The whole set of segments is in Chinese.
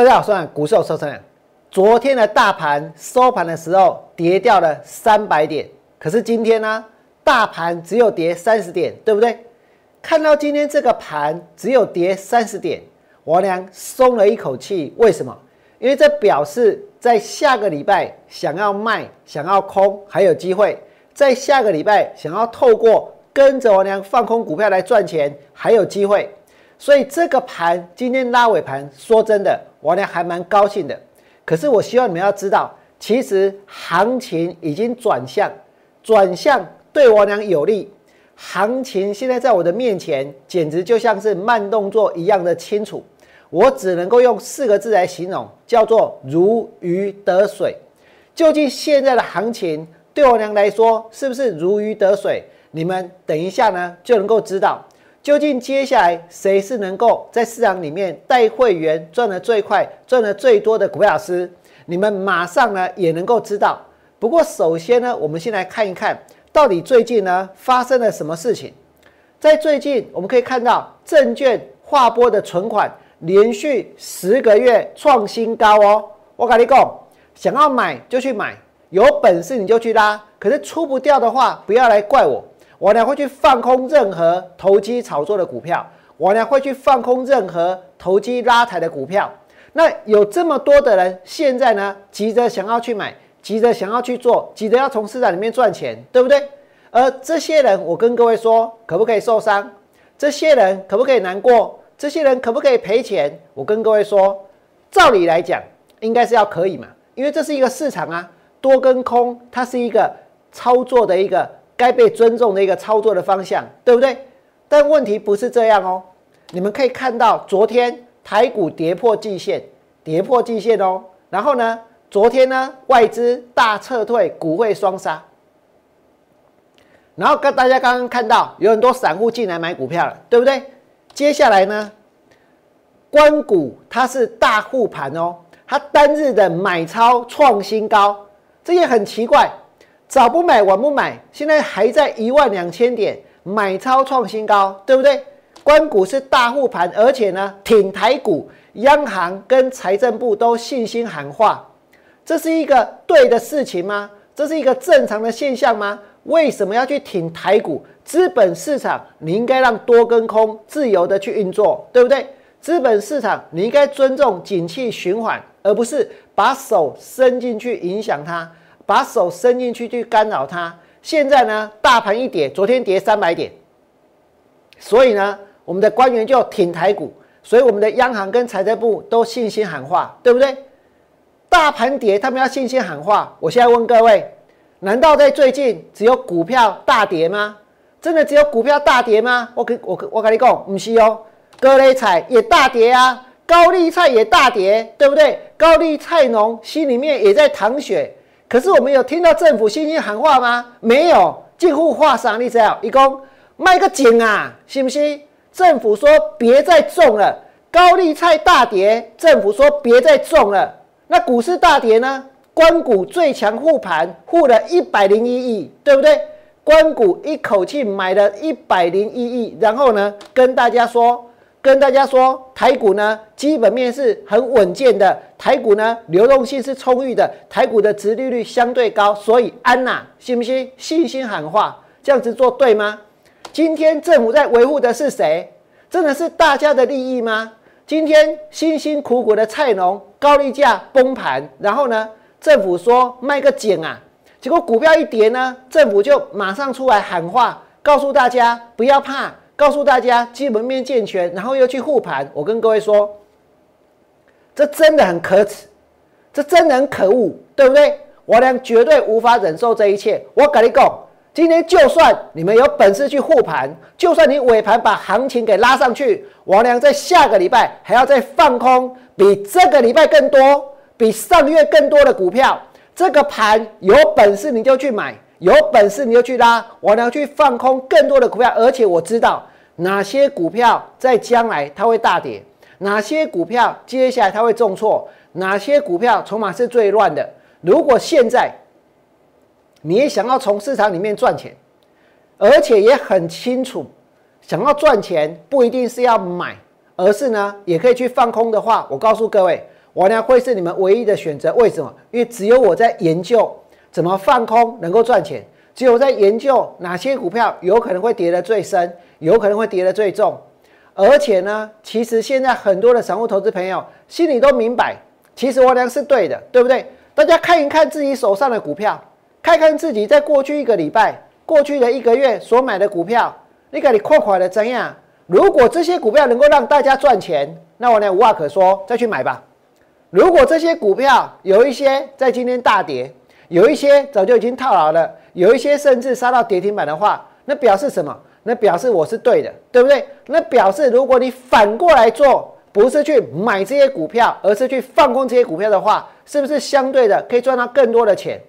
大家好，我是股市有收成。昨天的大盘收盘的时候跌掉了三百点，可是今天呢，大盘只有跌三十点，对不对？看到今天这个盘只有跌三十点，王良松了一口气。为什么？因为这表示在下个礼拜想要卖、想要空还有机会；在下个礼拜想要透过跟着王良放空股票来赚钱还有机会。所以这个盘今天拉尾盘，说真的。我呢还蛮高兴的，可是我希望你们要知道，其实行情已经转向，转向对我娘有利。行情现在在我的面前，简直就像是慢动作一样的清楚。我只能够用四个字来形容，叫做如鱼得水。究竟现在的行情对我娘来说是不是如鱼得水？你们等一下呢就能够知道。究竟接下来谁是能够在市场里面带会员赚的最快、赚的最多的股票老师？你们马上呢也能够知道。不过首先呢，我们先来看一看到底最近呢发生了什么事情。在最近，我们可以看到证券划拨的存款连续十个月创新高哦。我跟你讲，想要买就去买，有本事你就去拉。可是出不掉的话，不要来怪我。我呢会去放空任何投机炒作的股票，我呢会去放空任何投机拉抬的股票。那有这么多的人现在呢急着想要去买，急着想要去做，急着要从市场里面赚钱，对不对？而这些人，我跟各位说，可不可以受伤？这些人可不可以难过？这些人可不可以赔钱？我跟各位说，照理来讲，应该是要可以嘛，因为这是一个市场啊，多跟空，它是一个操作的一个。该被尊重的一个操作的方向，对不对？但问题不是这样哦。你们可以看到，昨天台股跌破季线，跌破季线哦。然后呢，昨天呢，外资大撤退，股汇双杀。然后跟大家刚刚看到，有很多散户进来买股票了，对不对？接下来呢，关股它是大护盘哦，它单日的买超创新高，这也很奇怪。早不买晚不买，现在还在一万两千点买超创新高，对不对？关股是大护盘，而且呢挺台股，央行跟财政部都信心喊话，这是一个对的事情吗？这是一个正常的现象吗？为什么要去挺台股？资本市场你应该让多跟空自由的去运作，对不对？资本市场你应该尊重景气循环，而不是把手伸进去影响它。把手伸进去去干扰它。现在呢，大盘一跌，昨天跌三百点，所以呢，我们的官员就挺台股，所以我们的央行跟财政部都信心喊话，对不对？大盘跌，他们要信心喊话。我现在问各位，难道在最近只有股票大跌吗？真的只有股票大跌吗？我跟我我跟你讲，不是哦，格雷彩也大跌啊，高丽菜也大跌，对不对？高丽菜农心里面也在淌血。可是我们有听到政府信心喊话吗？没有，近乎画上你知道？一共卖个井啊，信不信？政府说别再种了，高丽菜大跌，政府说别再种了。那股市大跌呢？关谷最强护盘护了一百零一亿，对不对？关谷一口气买了一百零一亿，然后呢，跟大家说。跟大家说，台股呢基本面是很稳健的，台股呢流动性是充裕的，台股的殖利率相对高，所以安娜信不信？信心喊话，这样子做对吗？今天政府在维护的是谁？真的是大家的利益吗？今天辛辛苦苦的菜农高利价崩盘，然后呢，政府说卖个井啊，结果股票一跌呢，政府就马上出来喊话，告诉大家不要怕。告诉大家基本面健全，然后又去护盘。我跟各位说，这真的很可耻，这真的很可恶，对不对？我俩绝对无法忍受这一切。我跟你讲，今天就算你们有本事去护盘，就算你尾盘把行情给拉上去，我俩在下个礼拜还要再放空比这个礼拜更多、比上个月更多的股票。这个盘有本事你就去买。有本事你就去拉，我俩去放空更多的股票，而且我知道哪些股票在将来它会大跌，哪些股票接下来它会重挫，哪些股票筹码是最乱的。如果现在你也想要从市场里面赚钱，而且也很清楚想要赚钱不一定是要买，而是呢也可以去放空的话，我告诉各位，我呢会是你们唯一的选择。为什么？因为只有我在研究怎么放空能够赚钱，只有在研究哪些股票有可能会跌得最深，有可能会跌得最重。而且呢，其实现在很多的散户投资朋友心里都明白，其实王良是对的，对不对？大家看一看自己手上的股票，看看自己在过去一个礼拜、过去的一个月所买的股票，你看你扩款的怎样？如果这些股票能够让大家赚钱，那王良无话可说，再去买吧。如果这些股票有一些在今天大跌，有一些早就已经套牢了，有一些甚至杀到跌停板的话，那表示什么？那表示我是对的，对不对？那表示如果你反过来做，不是去买这些股票，而是去放空这些股票的话，是不是相对的可以赚到更多的钱？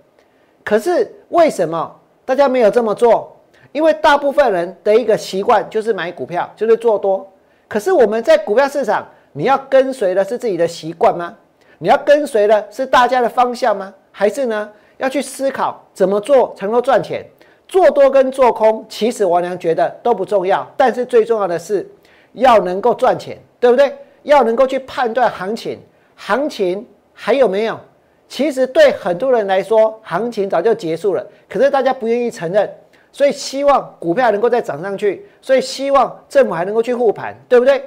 可是为什么大家没有这么做？因为大部分人的一个习惯就是买股票，就是做多。可是我们在股票市场，你要跟随的是自己的习惯吗？你要跟随的是大家的方向吗？还是呢，要去思考怎么做才能够赚钱？做多跟做空，其实王良觉得都不重要，但是最重要的是要能够赚钱，对不对？要能够去判断行情，行情还有没有？其实对很多人来说，行情早就结束了，可是大家不愿意承认，所以希望股票能够再涨上去，所以希望政府还能够去护盘，对不对？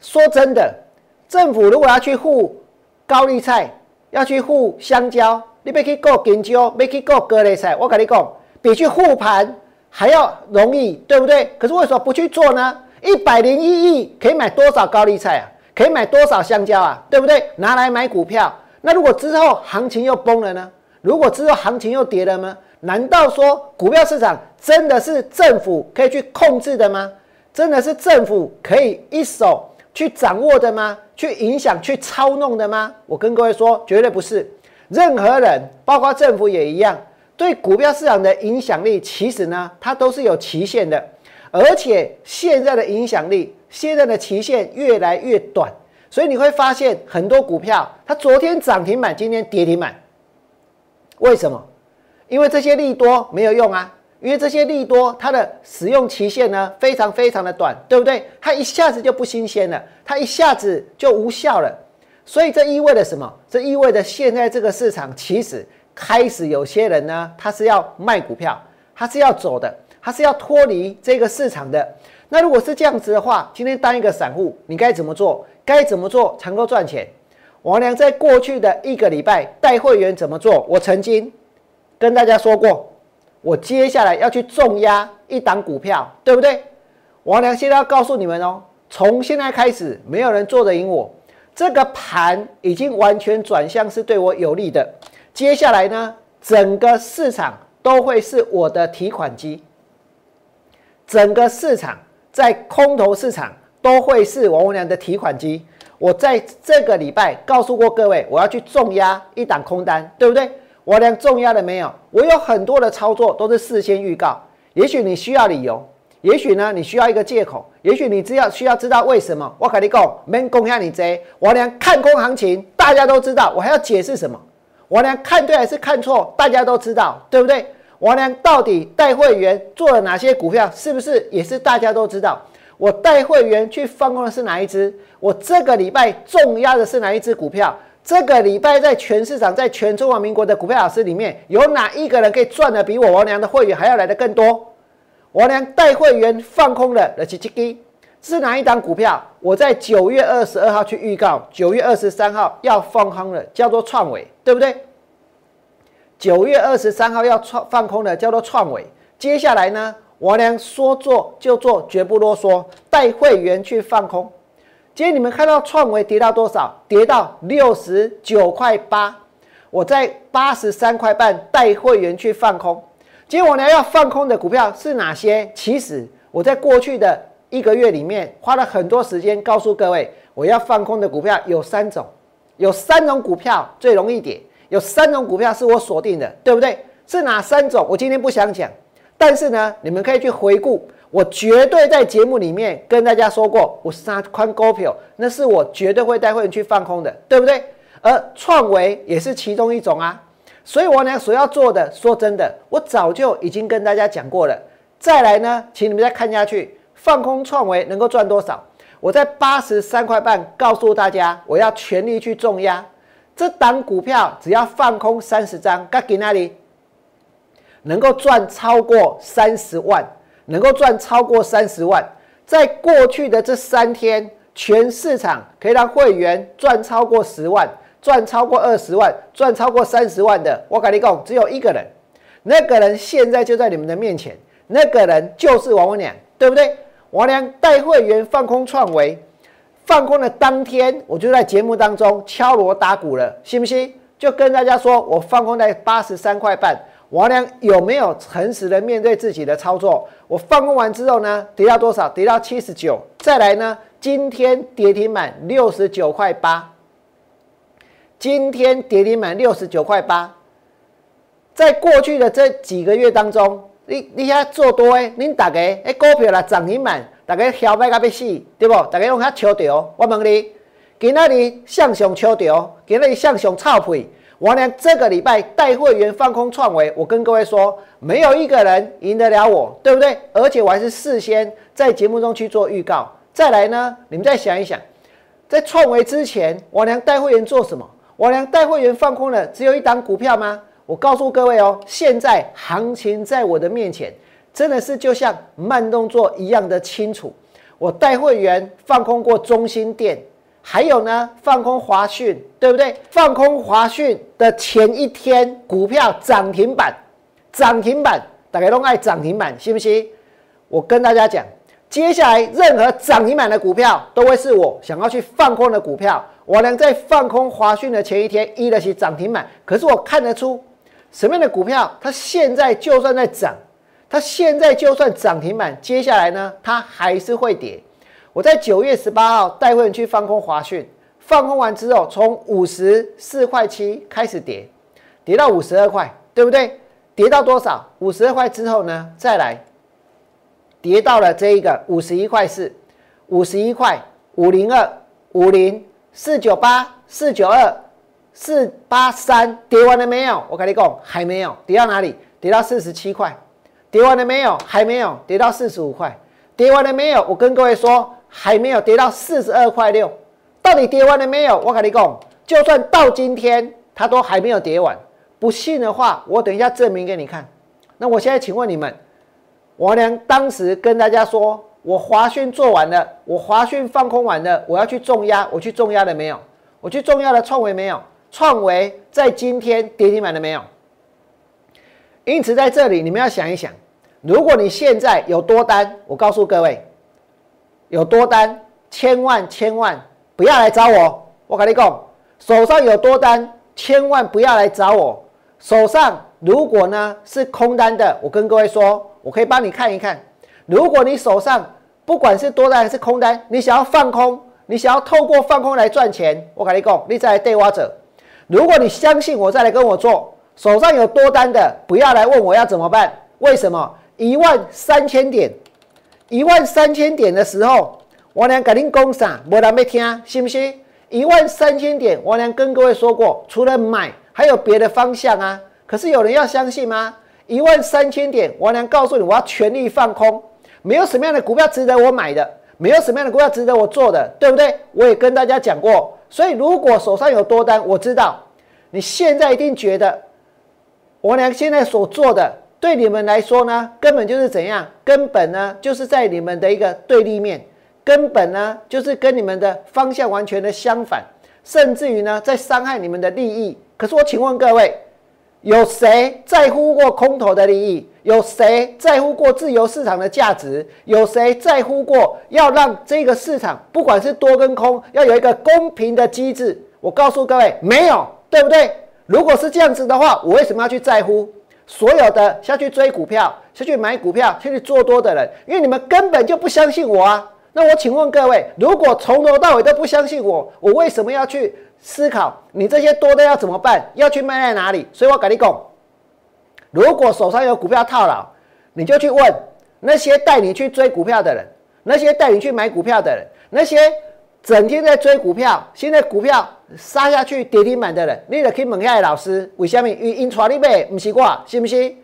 说真的，政府如果要去护高丽菜，要去护香蕉。你别去搞研究，别去搞割类菜。我跟你讲，比去护盘还要容易，对不对？可是为什么不去做呢？一百零一亿可以买多少高丽菜啊？可以买多少香蕉啊？对不对？拿来买股票。那如果之后行情又崩了呢？如果之后行情又跌了吗？难道说股票市场真的是政府可以去控制的吗？真的是政府可以一手去掌握的吗？去影响、去操弄的吗？我跟各位说，绝对不是。任何人，包括政府也一样，对股票市场的影响力，其实呢，它都是有期限的。而且现在的影响力，现在的期限越来越短，所以你会发现很多股票，它昨天涨停板，今天跌停板。为什么？因为这些利多没有用啊，因为这些利多它的使用期限呢，非常非常的短，对不对？它一下子就不新鲜了，它一下子就无效了。所以这意味着什么？这意味着现在这个市场其实开始有些人呢，他是要卖股票，他是要走的，他是要脱离这个市场的。那如果是这样子的话，今天当一个散户，你该怎么做？该怎么做才能够赚钱？王良在过去的一个礼拜带会员怎么做？我曾经跟大家说过，我接下来要去重压一档股票，对不对？王良现在要告诉你们哦，从现在开始，没有人做得赢我。这个盘已经完全转向是对我有利的，接下来呢，整个市场都会是我的提款机，整个市场在空头市场都会是王文良的提款机。我在这个礼拜告诉过各位，我要去重压一档空单，对不对？王良重压了没有？我有很多的操作都是事先预告，也许你需要理由。也许呢，你需要一个借口。也许你只要需要知道为什么。我跟你讲，没攻下你这，我连看空行情，大家都知道，我还要解释什么？我连看对还是看错，大家都知道，对不对？我连到底带会员做了哪些股票，是不是也是大家都知道？我带会员去放空的是哪一只？我这个礼拜重压的是哪一只股票？这个礼拜在全市场，在全中华民国的股票老师里面，有哪一个人可以赚的比我王良的会员还要来的更多？我连带会员放空的的七七一是哪一档股票？我在九月二十二号去预告，九月二十三号要放空了，叫做创伟，对不对？九月二十三号要创放空的，叫做创伟。接下来呢，我连说做就做，绝不啰嗦，带会员去放空。今天你们看到创维跌到多少？跌到六十九块八，我在八十三块半带会员去放空。今天我呢要放空的股票是哪些？其实我在过去的一个月里面花了很多时间告诉各位，我要放空的股票有三种，有三种股票最容易跌，有三种股票是我锁定的，对不对？是哪三种？我今天不想讲，但是呢，你们可以去回顾，我绝对在节目里面跟大家说过，我三宽股票，那是我绝对会带会员去放空的，对不对？而创维也是其中一种啊。所以，我呢所要做的，说真的，我早就已经跟大家讲过了。再来呢，请你们再看下去，放空创维能够赚多少？我在八十三块半告诉大家，我要全力去重压这档股票，只要放空三十张，该给那里能够赚超过三十万，能够赚超过三十万。在过去的这三天，全市场可以让会员赚超过十万，赚超过二十万，赚超过三十万的，我跟你讲，只有一个人，那个人现在就在你们的面前，那个人就是王文良，对不对？王良带会员放空创维，放空的当天，我就在节目当中敲锣打鼓了，信不信？就跟大家说，我放空在八十三块半。王良有没有诚实的面对自己的操作？我放空完之后呢，跌到多少？跌到七十九。再来呢，今天跌停满六十九块八。今天跌停满六十九块八。在过去的这几个月当中。你你遐做多诶，恁大家诶股票啦涨停板，大家嚣摆甲要死，对不？大家用遐笑着。我问你，今仔日向上笑着，今仔日向上操屁。我俩这个礼拜带会员放空创维，我跟各位说，没有一个人赢得了我，对不对？而且我还是事先在节目中去做预告。再来呢，你们再想一想，在创维之前，我俩带会员做什么？我俩带会员放空了，只有一档股票吗？我告诉各位哦，现在行情在我的面前，真的是就像慢动作一样的清楚。我带会员放空过中心店，还有呢放空华讯，对不对？放空华讯的前一天，股票涨停板，涨停板，大家都爱涨停板，信不信？我跟大家讲，接下来任何涨停板的股票，都会是我想要去放空的股票。我能在放空华讯的前一天，一的是涨停板，可是我看得出。什么样的股票，它现在就算在涨，它现在就算涨停板，接下来呢，它还是会跌。我在九月十八号带会员去放空华讯，放空完之后，从五十四块七开始跌，跌到五十二块，对不对？跌到多少？五十二块之后呢，再来跌到了这一个五十一块四，五十一块五零二五零四九八四九二。四八三跌完了没有？我跟你讲，还没有跌到哪里？跌到四十七块。跌完了没有？还没有跌到四十五块。跌完了没有？我跟各位说，还没有跌到四十二块六。到底跌完了没有？我跟你讲，就算到今天，它都还没有跌完。不信的话，我等一下证明给你看。那我现在请问你们，我娘当时跟大家说，我华讯做完了，我华讯放空完了，我要去重压，我去重压了没有？我去重压了创维没有？创维在今天跌停板了没有？因此在这里你们要想一想，如果你现在有多单，我告诉各位，有多单，千万千万不要来找我。我跟你讲，手上有多单，千万不要来找我。手上如果呢是空单的，我跟各位说，我可以帮你看一看。如果你手上不管是多单还是空单，你想要放空，你想要透过放空来赚钱，我跟你讲，你再来对挖者。如果你相信我，再来跟我做。手上有多单的，不要来问我要怎么办。为什么？一万三千点，一万三千点的时候，我娘赶紧讲啥？没人要听，信不信？一万三千点，我娘跟各位说过，除了买，还有别的方向啊。可是有人要相信吗？一万三千点，我娘告诉你，我要全力放空，没有什么样的股票值得我买的，没有什么样的股票值得我做的，对不对？我也跟大家讲过。所以，如果手上有多单，我知道你现在一定觉得我俩现在所做的对你们来说呢，根本就是怎样？根本呢，就是在你们的一个对立面，根本呢，就是跟你们的方向完全的相反，甚至于呢，在伤害你们的利益。可是，我请问各位。有谁在乎过空头的利益？有谁在乎过自由市场的价值？有谁在乎过要让这个市场不管是多跟空，要有一个公平的机制？我告诉各位，没有，对不对？如果是这样子的话，我为什么要去在乎所有的下去追股票、下去买股票、下去做多的人？因为你们根本就不相信我啊！那我请问各位，如果从头到尾都不相信我，我为什么要去？思考你这些多的要怎么办？要去卖在哪里？所以我跟你讲，如果手上有股票套牢，你就去问那些带你去追股票的人，那些带你去买股票的人，那些整天在追股票，现在股票杀下去跌停板的人，你得去问下老师，为什么因因传你买？不是我，信不信？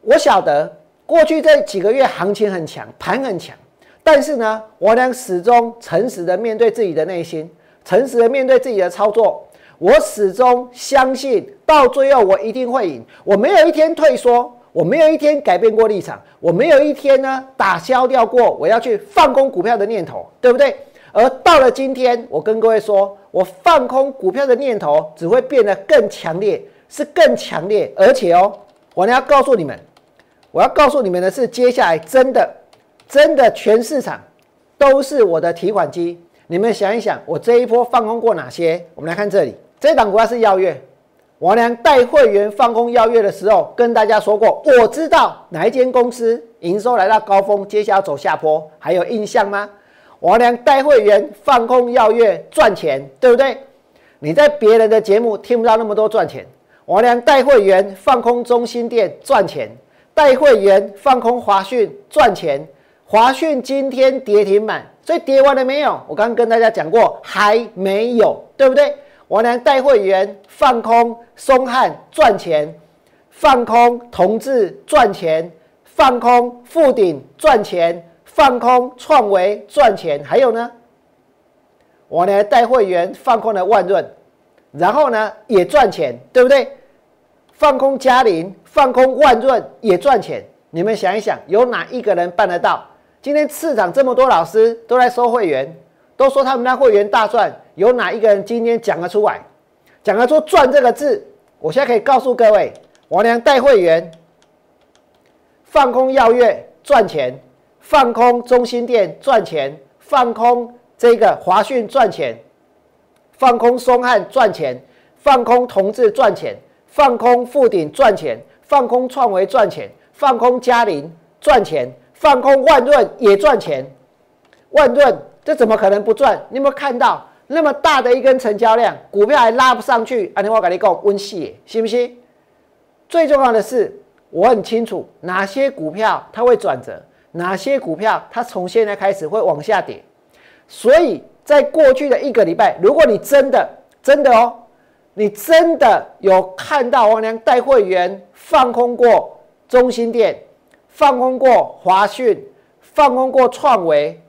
我晓得过去这几个月行情很强，盘很强，但是呢，我俩始终诚实的面对自己的内心，诚实的面对自己的操作。我始终相信，到最后我一定会赢。我没有一天退缩，我没有一天改变过立场，我没有一天呢打消掉过我要去放空股票的念头，对不对？而到了今天，我跟各位说，我放空股票的念头只会变得更强烈，是更强烈，而且哦，我要告诉你们，我要告诉你们的是，接下来真的。真的，全市场都是我的提款机。你们想一想，我这一波放空过哪些？我们来看这里，这档股票是耀月。王良带会员放空耀月的时候，跟大家说过，我知道哪一间公司营收来到高峰，接下来走下坡，还有印象吗？王良带会员放空耀月赚钱，对不对？你在别人的节目听不到那么多赚钱。王良带会员放空中心店赚钱，带会员放空华讯赚钱。华讯今天跌停板，所以跌完了没有？我刚刚跟大家讲过，还没有，对不对？我呢带会员放空松汉赚钱，放空同志赚钱，放空富鼎赚钱，放空创维赚钱，还有呢，我呢带会员放空了万润，然后呢也赚钱，对不对？放空嘉麟，放空万润也赚钱，你们想一想，有哪一个人办得到？今天市场这么多老师都在收会员，都说他们那会员大赚，有哪一个人今天讲得出来？讲得出“赚”这个字？我现在可以告诉各位，王良带会员放空耀月赚钱，放空中心店赚钱，放空这个华讯赚钱，放空松汉赚钱，放空同志赚钱，放空富鼎赚钱，放空创维赚钱，放空嘉麟赚钱。放空万润也赚钱，万润这怎么可能不赚？你有没有看到那么大的一根成交量，股票还拉不上去？啊，你我跟你讲，温细，信不信？最重要的是，我很清楚哪些股票它会转折，哪些股票它从现在开始会往下跌。所以在过去的一个礼拜，如果你真的真的哦，你真的有看到王良带会员放空过中心店。放空过华讯，放空过创维，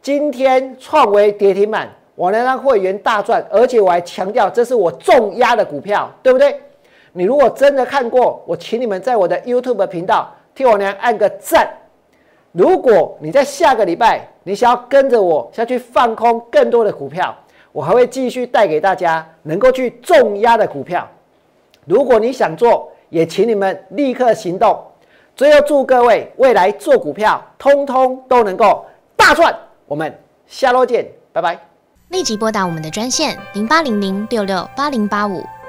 今天创维跌停板，我能让会员大赚，而且我还强调这是我重压的股票，对不对？你如果真的看过，我请你们在我的 YouTube 频道替我娘按个赞。如果你在下个礼拜你想要跟着我下去放空更多的股票，我还会继续带给大家能够去重压的股票。如果你想做，也请你们立刻行动。最后祝各位未来做股票，通通都能够大赚。我们下周见，拜拜。立即拨打我们的专线零八零零六六八零八五